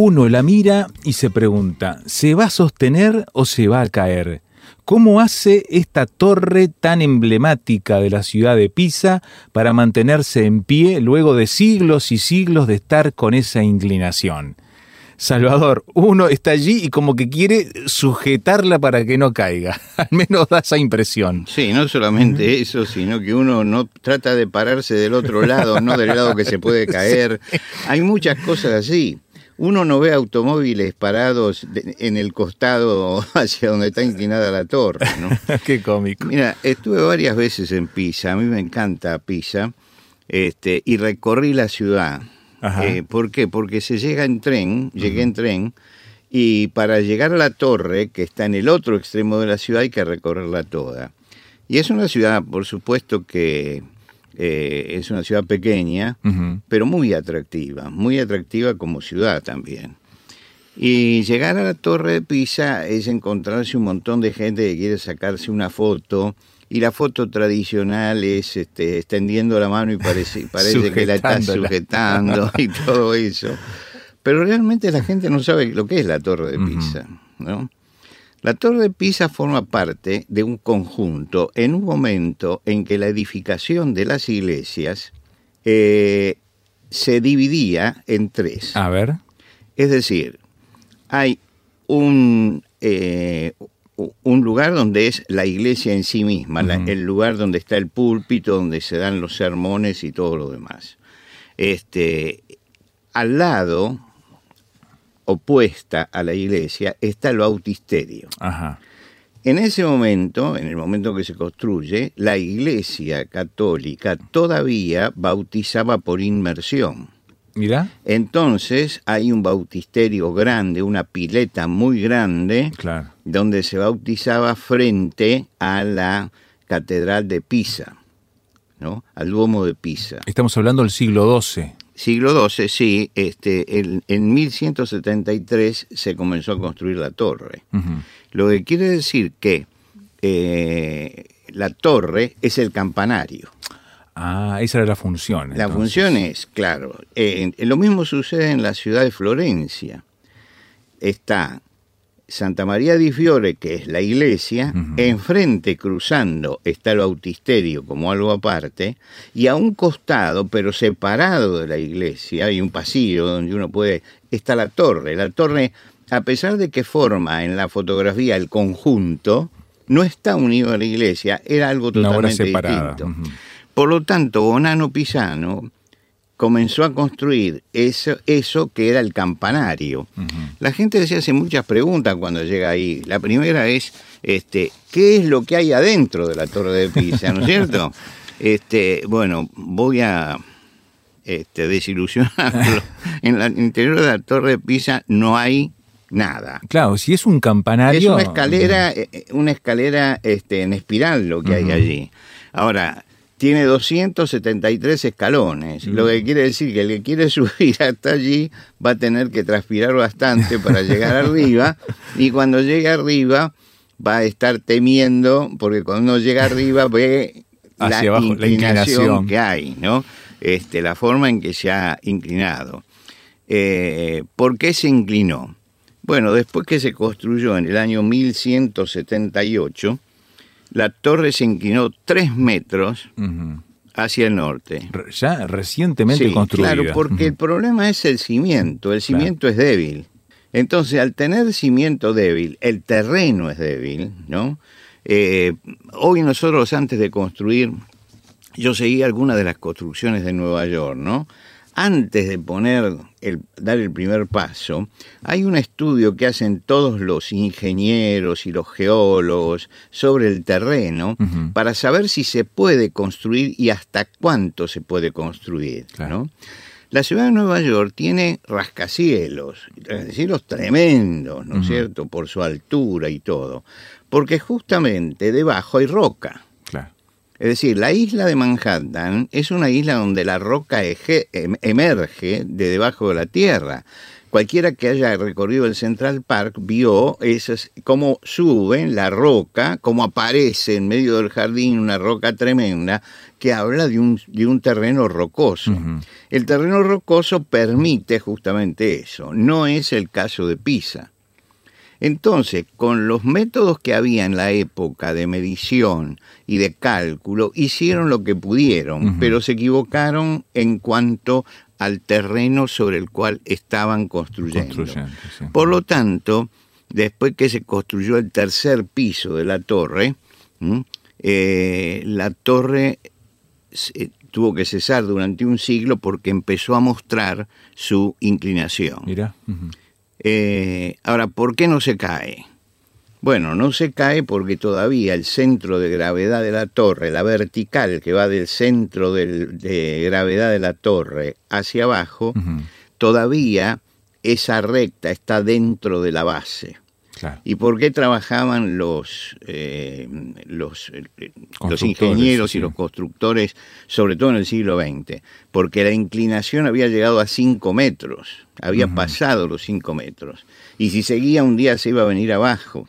Uno la mira y se pregunta, ¿se va a sostener o se va a caer? ¿Cómo hace esta torre tan emblemática de la ciudad de Pisa para mantenerse en pie luego de siglos y siglos de estar con esa inclinación? Salvador, uno está allí y como que quiere sujetarla para que no caiga. Al menos da esa impresión. Sí, no solamente eso, sino que uno no trata de pararse del otro lado, no del lado que se puede caer. Hay muchas cosas así uno no ve automóviles parados en el costado hacia donde está inclinada la torre, ¿no? Qué cómico. Mira, estuve varias veces en Pisa, a mí me encanta Pisa, este, y recorrí la ciudad. Eh, ¿Por qué? Porque se llega en tren, llegué en tren, y para llegar a la torre, que está en el otro extremo de la ciudad, hay que recorrerla toda. Y es una ciudad, por supuesto, que eh, es una ciudad pequeña, pero muy atractiva, muy atractiva como ciudad también. Y llegar a la Torre de Pisa es encontrarse un montón de gente que quiere sacarse una foto. Y la foto tradicional es este, extendiendo la mano y parece, parece que la está sujetando y todo eso. Pero realmente la gente no sabe lo que es la Torre de Pisa, ¿no? La Torre de Pisa forma parte de un conjunto en un momento en que la edificación de las iglesias eh, se dividía en tres. A ver. Es decir, hay un, eh, un lugar donde es la iglesia en sí misma, el lugar donde está el púlpito, donde se dan los sermones y todo lo demás. Este, al lado opuesta a la iglesia está el bautisterio. En ese momento, en el momento que se construye, la iglesia católica todavía bautizaba por inmersión. Mira. Entonces hay un bautisterio grande, una pileta muy grande, donde se bautizaba frente a la catedral de Pisa, ¿no? Al Duomo de Pisa. Estamos hablando del siglo XII. Siglo XII, sí, este, en 1173 se comenzó a construir la torre. Lo que quiere decir que eh, la torre es el campanario. Ah, esa era la función. La función es, claro, eh, lo mismo sucede en la ciudad de Florencia. Está Santa María di Fiore, que es la iglesia, enfrente cruzando está el bautisterio como algo aparte, y a un costado, pero separado de la iglesia, hay un pasillo donde uno puede, está la torre. La torre, a pesar de que forma en la fotografía el conjunto, no está unido a la iglesia, era algo totalmente distinto. Por lo tanto, Bonano Pisano comenzó a construir eso, eso que era el campanario. La gente se hace muchas preguntas cuando llega ahí. La primera es, este, ¿qué es lo que hay adentro de la Torre de Pisa? ¿No es cierto? Este, bueno, voy a este, desilusionarlo. En el interior de la Torre de Pisa no hay nada. Claro, si es un campanario... Es una escalera, eh, una escalera este, en espiral lo que hay allí. Ahora, tiene 273 escalones, lo que quiere decir que el que quiere subir hasta allí va a tener que transpirar bastante para llegar arriba y cuando llegue arriba va a estar temiendo porque cuando uno llega arriba ve la, inclinación que hay, ¿no? Este, la forma en que se ha inclinado. Eh, ¿Por qué se inclinó? Bueno, después que se construyó en el año 1178, la torre se inclinó tres metros hacia el norte. Ya recientemente construida. Claro, porque el problema es el cimiento. El cimiento es débil. Entonces, al tener cimiento débil, el terreno es débil, ¿no? Eh, hoy nosotros, antes de construir, yo seguí algunas de las construcciones de Nueva York, ¿no? Antes de poner el, dar el primer paso, hay un estudio que hacen todos los ingenieros y los geólogos sobre el terreno para saber si se puede construir y hasta cuánto se puede construir. La ciudad de Nueva York tiene rascacielos, rascacielos tremendos, ¿no es cierto?, por su altura y todo, porque justamente debajo hay roca. Es decir, la isla de Manhattan es una isla donde la roca em, emerge de debajo de la tierra. Cualquiera que haya recorrido el Central Park vio esas, cómo suben la roca, cómo aparece en medio del jardín una roca tremenda que habla de un, de un terreno rocoso. El terreno rocoso permite justamente eso. No es el caso de Pisa. Entonces, con los métodos que había en la época de medición y de cálculo, hicieron lo que pudieron, pero se equivocaron en cuanto al terreno sobre el cual estaban construyendo. Por lo tanto, después que se construyó el tercer piso de la torre, eh, la torre eh, tuvo que cesar durante un siglo porque empezó a mostrar su inclinación. Mira. Eh, ahora, ¿por qué no se cae? Bueno, no se cae porque todavía el centro de gravedad de la torre, la vertical que va del centro de gravedad de la torre hacia abajo, todavía esa recta está dentro de la base. ¿Y por qué trabajaban los, eh, los, eh, los, ingenieros y los constructores, sobre todo en el siglo XX? Porque la inclinación había llegado a 5 metros, había pasado los 5 metros. Y si seguía un día se iba a venir abajo.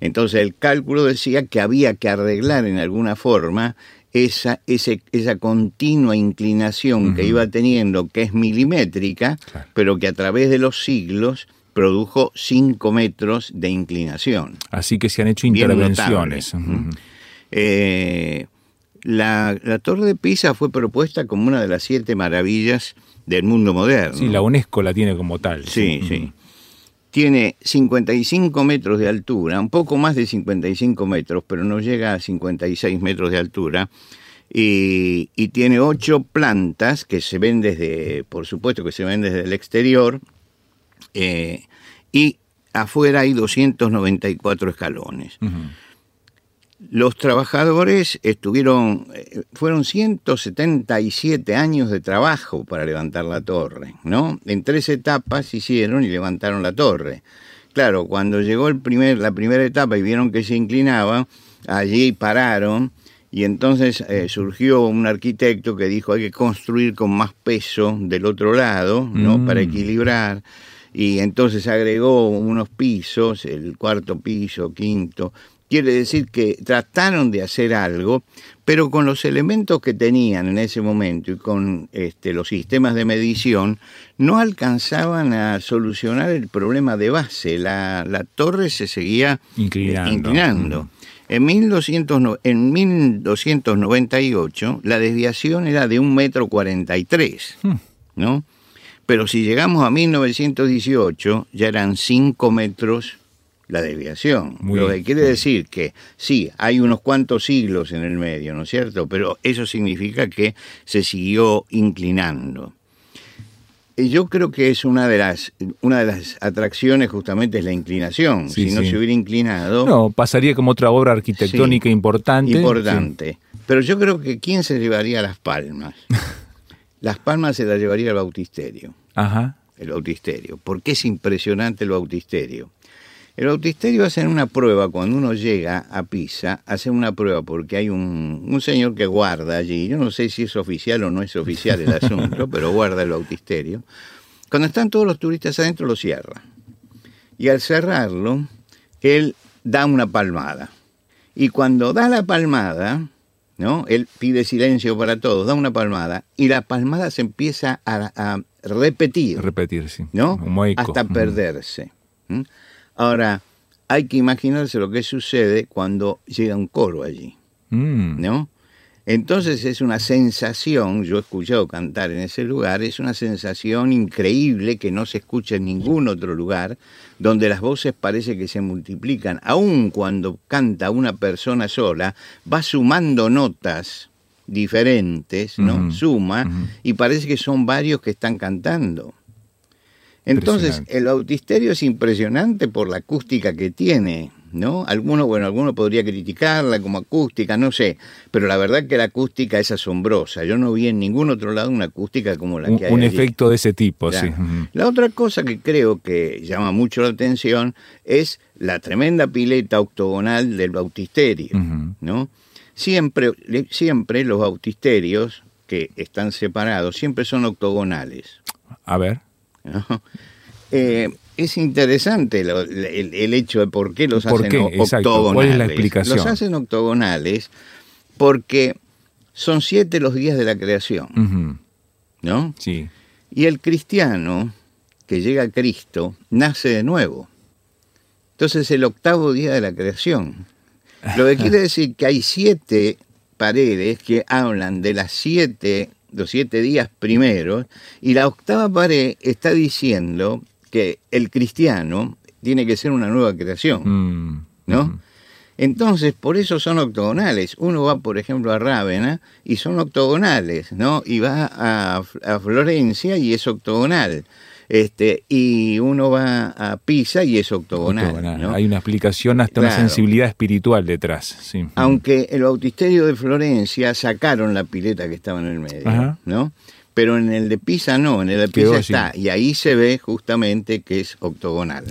Entonces el cálculo decía que había que arreglar en alguna forma esa, esa continua inclinación que iba teniendo, que es milimétrica, pero que a través de los siglos produjo 5 metros de inclinación. Así que se han hecho intervenciones. Eh, la, la, Torre de Pisa fue propuesta como una de las siete maravillas del mundo moderno. Sí, la UNESCO la tiene como tal. Sí, sí tiene 55 metros de altura, un poco más de 55 metros, pero no llega a 56 metros de altura, y, tiene ocho plantas que se ven desde, por supuesto que se ven desde el exterior, eh, y afuera hay 294 escalones. Los trabajadores estuvieron, eh, fueron 177 años de trabajo para levantar la torre, ¿no? En tres etapas hicieron y levantaron la torre. Claro, cuando llegó el primer, la primera etapa y vieron que se inclinaba, allí pararon y entonces eh, surgió un arquitecto que dijo hay que construir con más peso del otro lado, ¿no? Mm. Para equilibrar. Y entonces agregó unos pisos, el cuarto piso, quinto, Quiere decir que trataron de hacer algo, pero con los elementos que tenían en ese momento y con este, los sistemas de medición, no alcanzaban a solucionar el problema de base. La, torre se seguía inclinando. En, 1200, en 1298 la desviación era de un metro cuarenta y tres, hmm. ¿no? Pero si llegamos a 1918 ya eran cinco metros la desviación. lo que quiere decir que sí, hay unos cuantos siglos en el medio, ¿no es cierto? Pero eso significa que se siguió inclinando. Yo creo que es una de las una de las atracciones justamente es la inclinación. si no se hubiera inclinado. No, pasaría como otra obra arquitectónica importante. Importante. Pero yo creo que ¿quién se llevaría las palmas? las palmas se las llevaría el bautisterio. Ajá. El bautisterio. Porque es impresionante el bautisterio. El bautisterio hace una prueba cuando uno llega a Pisa, hace una prueba porque hay un, señor que guarda allí, yo no sé si es oficial o no es oficial el asunto, pero guarda el bautisterio. Cuando están todos los turistas adentro lo cierra. Y al cerrarlo, él da una palmada. Y cuando da la palmada, ¿no? Él pide silencio para todos, da una palmada, y la palmada se empieza a, repetir. Repetir, sí. ¿No? Hasta perderse. Ahora, hay que imaginarse lo que sucede cuando llega un coro allí, mm. ¿no? Entonces es una sensación, yo he escuchado cantar en ese lugar, es una sensación increíble que no se escucha en ningún otro lugar, donde las voces parece que se multiplican, aun cuando canta una persona sola, va sumando notas diferentes, ¿no? Suma, y parece que son varios que están cantando. Entonces, el bautisterio es impresionante por la acústica que tiene, ¿no? Alguno, bueno, alguno podría criticarla como acústica, no sé, pero la verdad que la acústica es asombrosa. Yo no vi en ningún otro lado una acústica como la que hay. Un efecto de ese tipo, sí. La otra cosa que creo que llama mucho la atención es la tremenda pileta octogonal del bautisterio, ¿no? Siempre, siempre los bautisterios que están separados siempre son octogonales. A ver. Eh, es interesante el, hecho de por qué los hacen octogonales. ¿Cuál es la explicación? Los hacen octogonales porque son siete los días de la creación. ¿No? Sí. Y el cristiano que llega a Cristo nace de nuevo. Entonces el octavo día de la creación. Lo que quiere decir que hay siete paredes que hablan de las siete, los siete días primeros, y la octava pared está diciendo que el cristiano tiene que ser una nueva creación, mm, ¿no? Mm. Entonces, por eso son octogonales. Uno va, por ejemplo, a Rávena y son octogonales, ¿no? Y va a, Florencia y es octogonal. Este, y uno va a Pisa y es octogonal. Hay una explicación, hasta una sensibilidad espiritual detrás. Sí. Aunque el bautisterio de Florencia sacaron la pileta que estaba en el medio, ¿no? pero en el de Pisa no, en el de Pisa está, y ahí se ve justamente que es octogonal.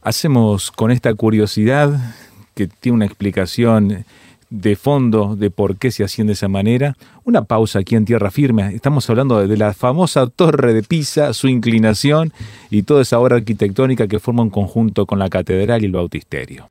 Hacemos con esta curiosidad, que tiene una explicación de fondo de por qué se hacían de esa manera, una pausa aquí en tierra firme. Estamos hablando de la famosa torre de Pisa, su inclinación y toda esa obra arquitectónica que forma un conjunto con la catedral y el bautisterio.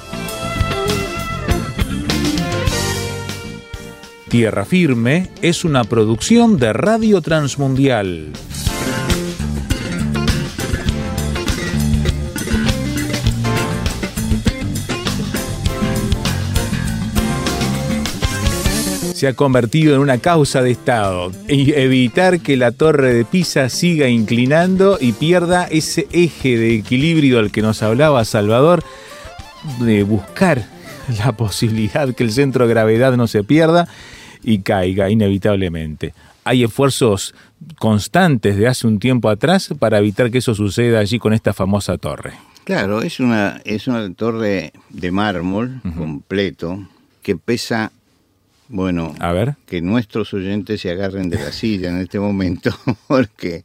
Tierra Firme es una producción de Radio Transmundial. se ha convertido en una causa de Estado y evitar que la torre de Pisa siga inclinando y pierda ese eje de equilibrio al que nos hablaba Salvador, de buscar la posibilidad que el centro de gravedad no se pierda y caiga inevitablemente. Hay esfuerzos constantes de hace un tiempo atrás para evitar que eso suceda allí con esta famosa torre. Claro, es una, es una torre de mármol completo que pesa, bueno, a ver. que nuestros oyentes se agarren de la silla en este momento, porque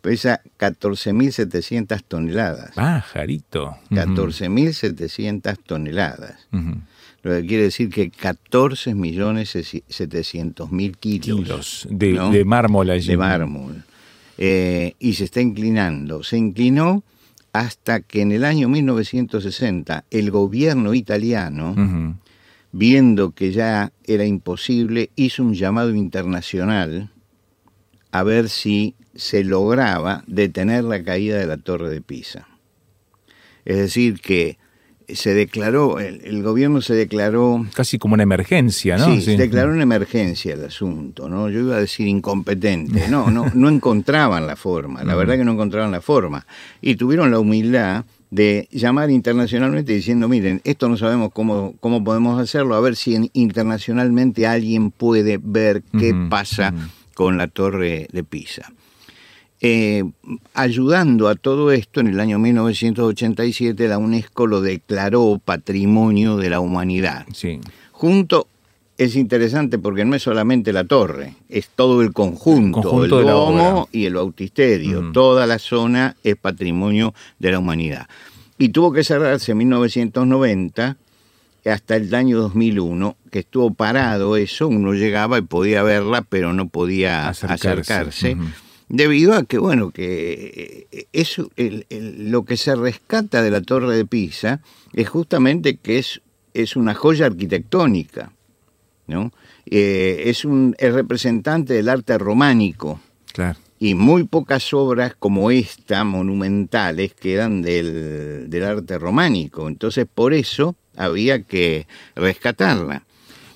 pesa 14.700 toneladas. Ah, jarito. 14.700 toneladas lo que quiere decir que 14 millones 700 mil kilos, de, mármol allí. De mármol. Eh, y se está inclinando. Se inclinó hasta que en el año 1960 el gobierno italiano, viendo que ya era imposible, hizo un llamado internacional a ver si se lograba detener la caída de la torre de Pisa. Es decir, que se declaró, el, gobierno se declaró... Casi como una emergencia, ¿no? Sí, se declaró una emergencia el asunto, ¿no? Yo iba a decir incompetente, no, no, no encontraban la forma, la verdad que no encontraban la forma. Y tuvieron la humildad de llamar internacionalmente diciendo, miren, esto no sabemos cómo, cómo podemos hacerlo, a ver si internacionalmente alguien puede ver qué pasa con la torre de Pisa. Eh, ayudando a todo esto, en el año 1987 la UNESCO lo declaró Patrimonio de la Humanidad. Sí. Junto, es interesante porque no es solamente la torre, es todo el conjunto, el, domo y el bautisterio. Toda la zona es Patrimonio de la Humanidad. Y tuvo que cerrarse en 1990 hasta el año 2001, que estuvo parado eso, uno llegaba y podía verla, pero no podía acercarse debido a que, bueno, que eh, es lo que se rescata de la Torre de Pisa es justamente que es es una joya arquitectónica, ¿no? Eh, es un es representante del arte románico. Claro. Y muy pocas obras como esta, monumentales, quedan del, del arte románico. Entonces, por eso había que rescatarla.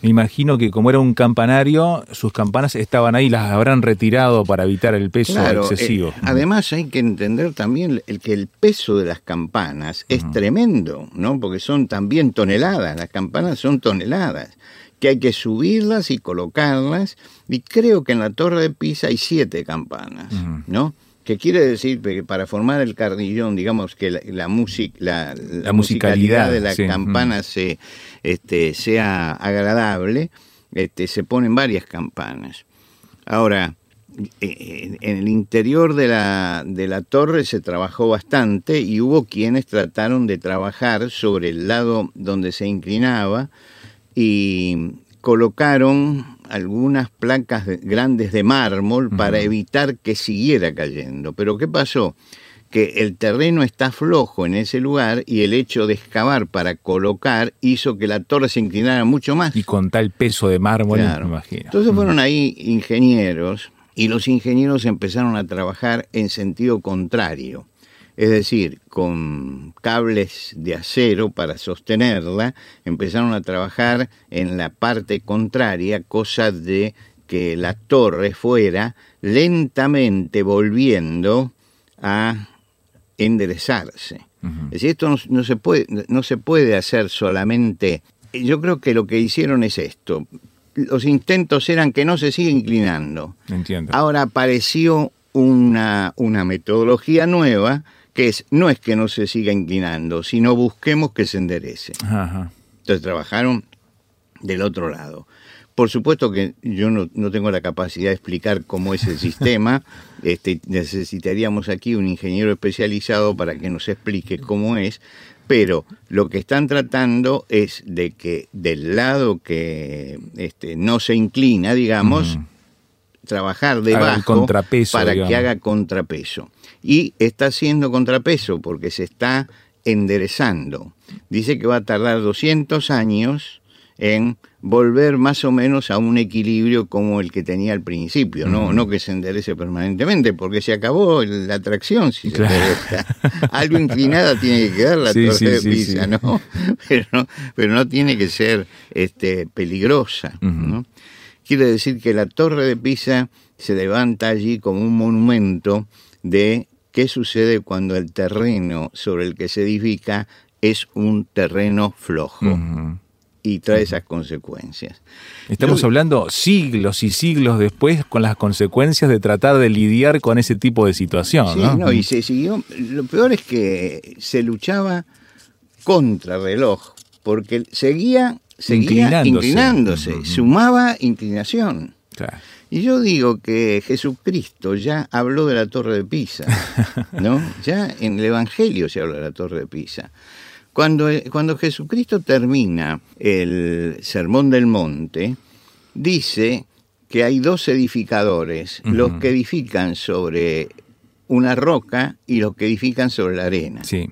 Me imagino que como era un campanario, sus campanas estaban ahí, las habrán retirado para evitar el peso excesivo. Eh, además hay que entender también el que el peso de las campanas es tremendo, ¿no? Porque son también toneladas, las campanas son toneladas, que hay que subirlas y colocarlas, y creo que en la Torre de Pisa hay siete campanas, ¿no? Que quiere decir que para formar el carrillón, digamos que la, la, la, musicalidad de la campana se, este, sea agradable, este, se ponen varias campanas. Ahora, eh, en el interior de la, de la torre se trabajó bastante y hubo quienes trataron de trabajar sobre el lado donde se inclinaba y colocaron algunas placas grandes de mármol para evitar que siguiera cayendo. Pero ¿qué pasó? Que el terreno está flojo en ese lugar y el hecho de excavar para colocar hizo que la torre se inclinara mucho más. Y con tal peso de mármol, me imagino. Entonces fueron ahí ingenieros y los ingenieros empezaron a trabajar en sentido contrario es decir, con cables de acero para sostenerla, empezaron a trabajar en la parte contraria, cosa de que la torre fuera lentamente volviendo a enderezarse. Es decir, esto no, se puede, no se puede hacer solamente... Yo creo que lo que hicieron es esto. Los intentos eran que no se siga inclinando. Entiendo. Ahora apareció una, una metodología nueva que es, no es que no se siga inclinando, sino busquemos que se enderece. Entonces trabajaron del otro lado. Por supuesto que yo no, tengo la capacidad de explicar cómo es el sistema, este, necesitaríamos aquí un ingeniero especializado para que nos explique cómo es, pero lo que están tratando es de que del lado que este, no se inclina, digamos, trabajar debajo para que haga contrapeso y está haciendo contrapeso porque se está enderezando. Dice que va a tardar 200 años en volver más o menos a un equilibrio como el que tenía al principio, no, no que se enderece permanentemente, porque se acabó la atracción si se Algo inclinada tiene que quedar la torre de Pisa, ¿no? Pero, ¿no? pero no tiene que ser este, peligrosa. ¿no? Quiere decir que la torre de Pisa se levanta allí como un monumento de ¿Qué sucede cuando el terreno sobre el que se edifica es un terreno flojo? Y trae esas consecuencias. Estamos hablando siglos y siglos después con las consecuencias de tratar de lidiar con ese tipo de situación. Sí, ¿no? y se siguió. Lo peor es que se luchaba contra reloj, porque seguía, seguía inclinándose, sumaba inclinación. Claro. Y yo digo que Jesucristo ya habló de la torre de Pisa, ¿no? Ya en el Evangelio se habla de la torre de Pisa. Cuando, cuando Jesucristo termina el Sermón del Monte, dice que hay dos edificadores, los que edifican sobre una roca y los que edifican sobre la arena. Sí.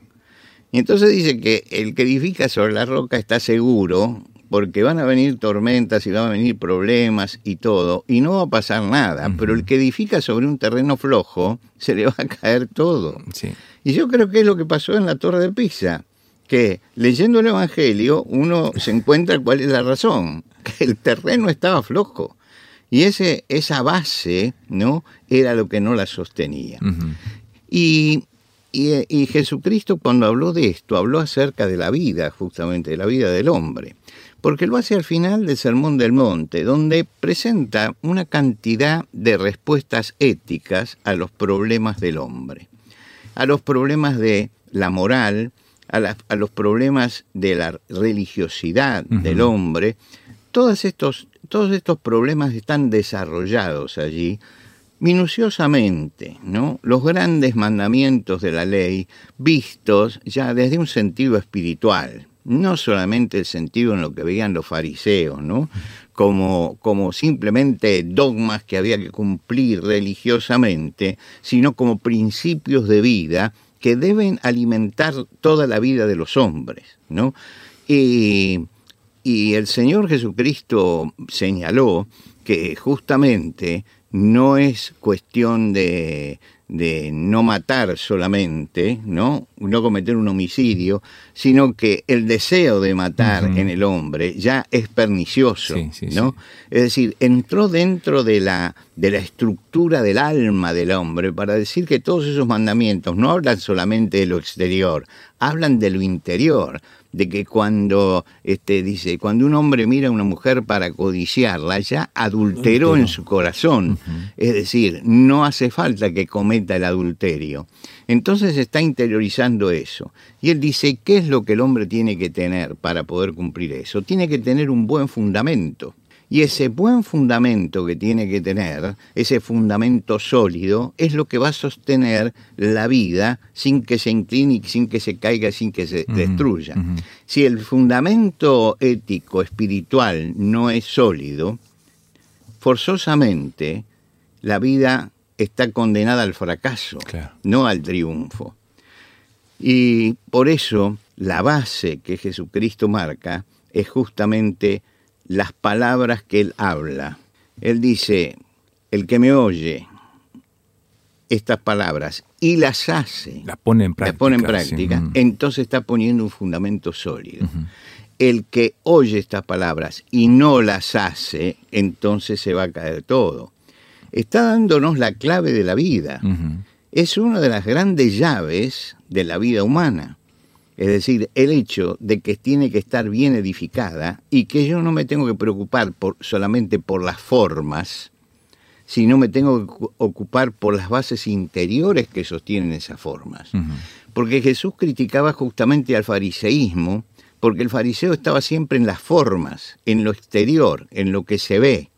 Y entonces dice que el que edifica sobre la roca está seguro porque van a venir tormentas y van a venir problemas y todo, y no va a pasar nada, pero el que edifica sobre un terreno flojo, se le va a caer todo. Y yo creo que es lo que pasó en la Torre de Pisa, que leyendo el Evangelio uno se encuentra cuál es la razón, que el terreno estaba flojo. Y ese, esa base ¿no? era lo que no la sostenía. y, y Jesucristo cuando habló de esto, habló acerca de la vida, justamente, de la vida del hombre porque lo hace al final del Sermón del Monte, donde presenta una cantidad de respuestas éticas a los problemas del hombre, a los problemas de la moral, a, los problemas de la religiosidad del hombre. Todos estos, todos estos problemas están desarrollados allí minuciosamente, ¿no? Los grandes mandamientos de la ley vistos ya desde un sentido espiritual, no solamente el sentido en lo que veían los fariseos, ¿no? Como, como simplemente dogmas que había que cumplir religiosamente, sino como principios de vida que deben alimentar toda la vida de los hombres, ¿no? Y, y el Señor Jesucristo señaló que justamente no es cuestión de, de no matar solamente, ¿no? No cometer un homicidio, sino que el deseo de matar en el hombre ya es pernicioso, ¿no? Es decir, entró dentro de la, de la estructura del alma del hombre para decir que todos esos mandamientos no hablan solamente de lo exterior, hablan de lo interior de que cuando este dice cuando un hombre mira a una mujer para codiciarla ya adulteró en su corazón. Es decir no hace falta que cometa el adulterio entonces está interiorizando eso. Y él dice qué es lo que el hombre tiene que tener para poder cumplir eso tiene que tener un buen fundamento. Y ese buen fundamento que tiene que tener, ese fundamento sólido, es lo que va a sostener la vida sin que se incline, sin que se caiga, sin que se destruya. Si el fundamento ético, espiritual, no es sólido, forzosamente la vida está condenada al fracaso, no al triunfo. Y por eso la base que Jesucristo marca es justamente las palabras que él habla. Él dice, el que me oye estas palabras y las hace, las pone en práctica, pone en práctica entonces está poniendo un fundamento sólido. El que oye estas palabras y no las hace, entonces se va a caer todo. Está dándonos la clave de la vida. Es una de las grandes llaves de la vida humana. Es decir, el hecho de que tiene que estar bien edificada y que yo no me tengo que preocupar por, solamente por las formas, sino me tengo que ocupar por las bases interiores que sostienen esas formas. Porque Jesús criticaba justamente al fariseísmo, porque el fariseo estaba siempre en las formas, en lo exterior, en lo que se ve.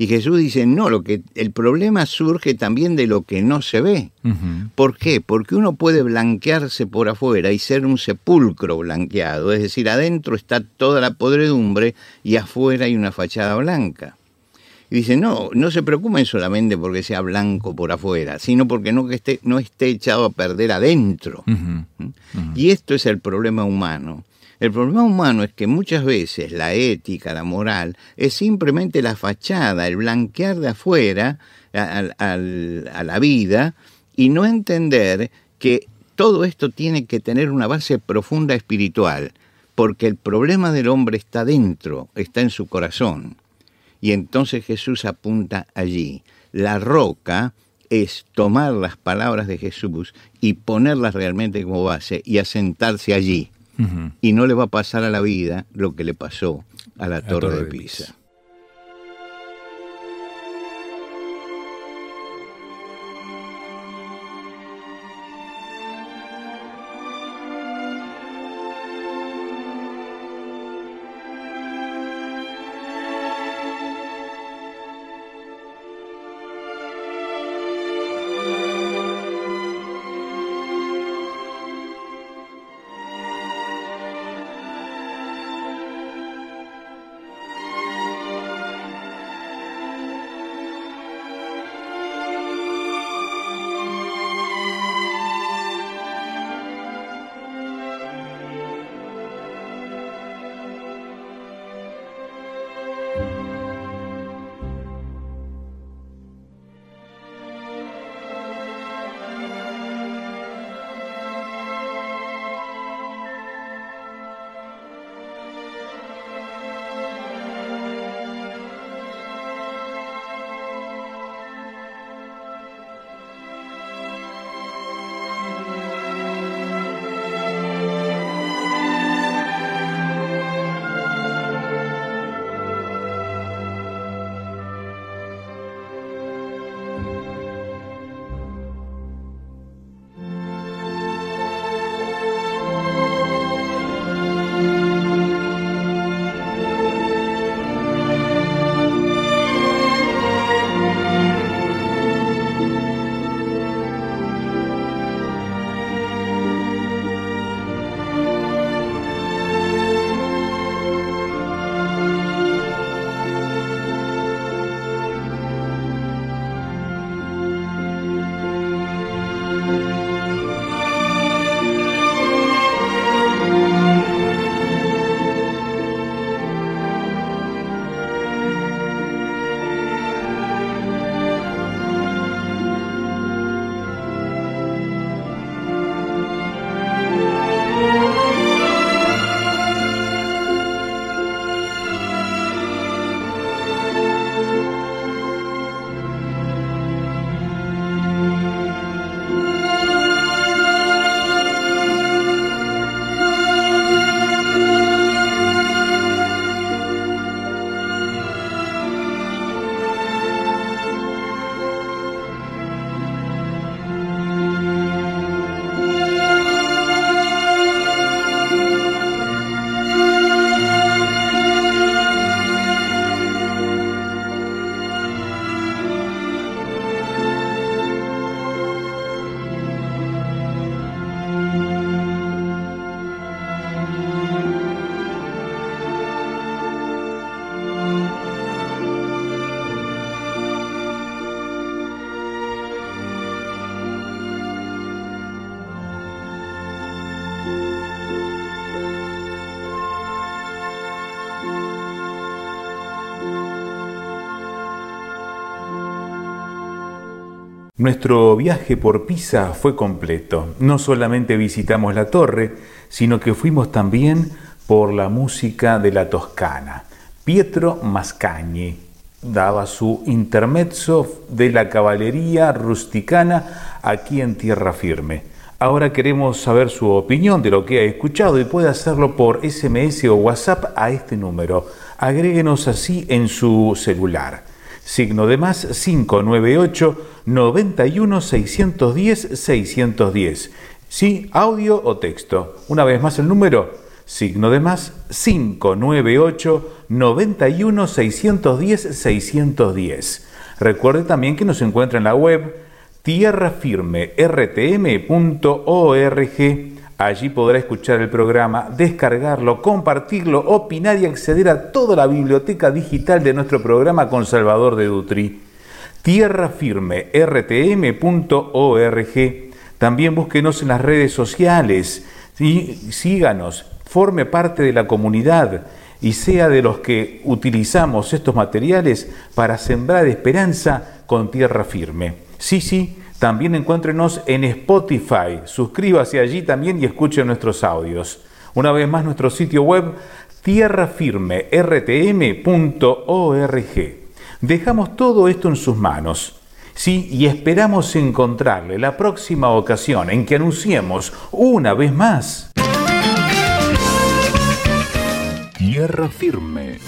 Y Jesús dice, no, lo que, el problema surge también de lo que no se ve. ¿Por qué? Porque uno puede blanquearse por afuera y ser un sepulcro blanqueado, es decir, adentro está toda la podredumbre y afuera hay una fachada blanca. Y dice, no, no se preocupen solamente porque sea blanco por afuera, sino porque no, que esté, no esté echado a perder adentro. ¿Mm? Y esto es el problema humano. El problema humano es que muchas veces la ética, la moral, es simplemente la fachada, el blanquear de afuera a, la vida y no entender que todo esto tiene que tener una base profunda espiritual, porque el problema del hombre está dentro, está en su corazón. Y entonces Jesús apunta allí. La roca es tomar las palabras de Jesús y ponerlas realmente como base y asentarse allí y no le va a pasar a la vida lo que le pasó a la, Torre, de Pisa. Nuestro viaje por Pisa fue completo. No solamente visitamos la torre, sino que fuimos también por la música de la Toscana. Pietro Mascagni daba su intermezzo de la caballería rusticana aquí en tierra firme. Ahora queremos saber su opinión de lo que ha escuchado y puede hacerlo por SMS o WhatsApp a este número. Agréguenos así en su celular signo de más 598 91 610 610. Sí, audio o texto. Una vez más el número, signo de más 598 91 610 610. Recuerde también que nos encuentra en la web tierrafirmertm.org Allí podrá escuchar el programa, descargarlo, compartirlo, opinar y acceder a toda la biblioteca digital de nuestro programa con Salvador de Dutri. Tierrafirmertm.org. También búsquenos en las redes sociales. y Síganos, forme parte de la comunidad y sea de los que utilizamos estos materiales para sembrar esperanza con tierra firme. Sí, sí, también encuéntrenos en Spotify. Suscríbase allí también y escuche nuestros audios. Una vez más, nuestro sitio web tierrafirmertm.org. Dejamos todo esto en sus manos. Sí, y esperamos encontrarle la próxima ocasión en que anunciemos una vez más. Tierra firme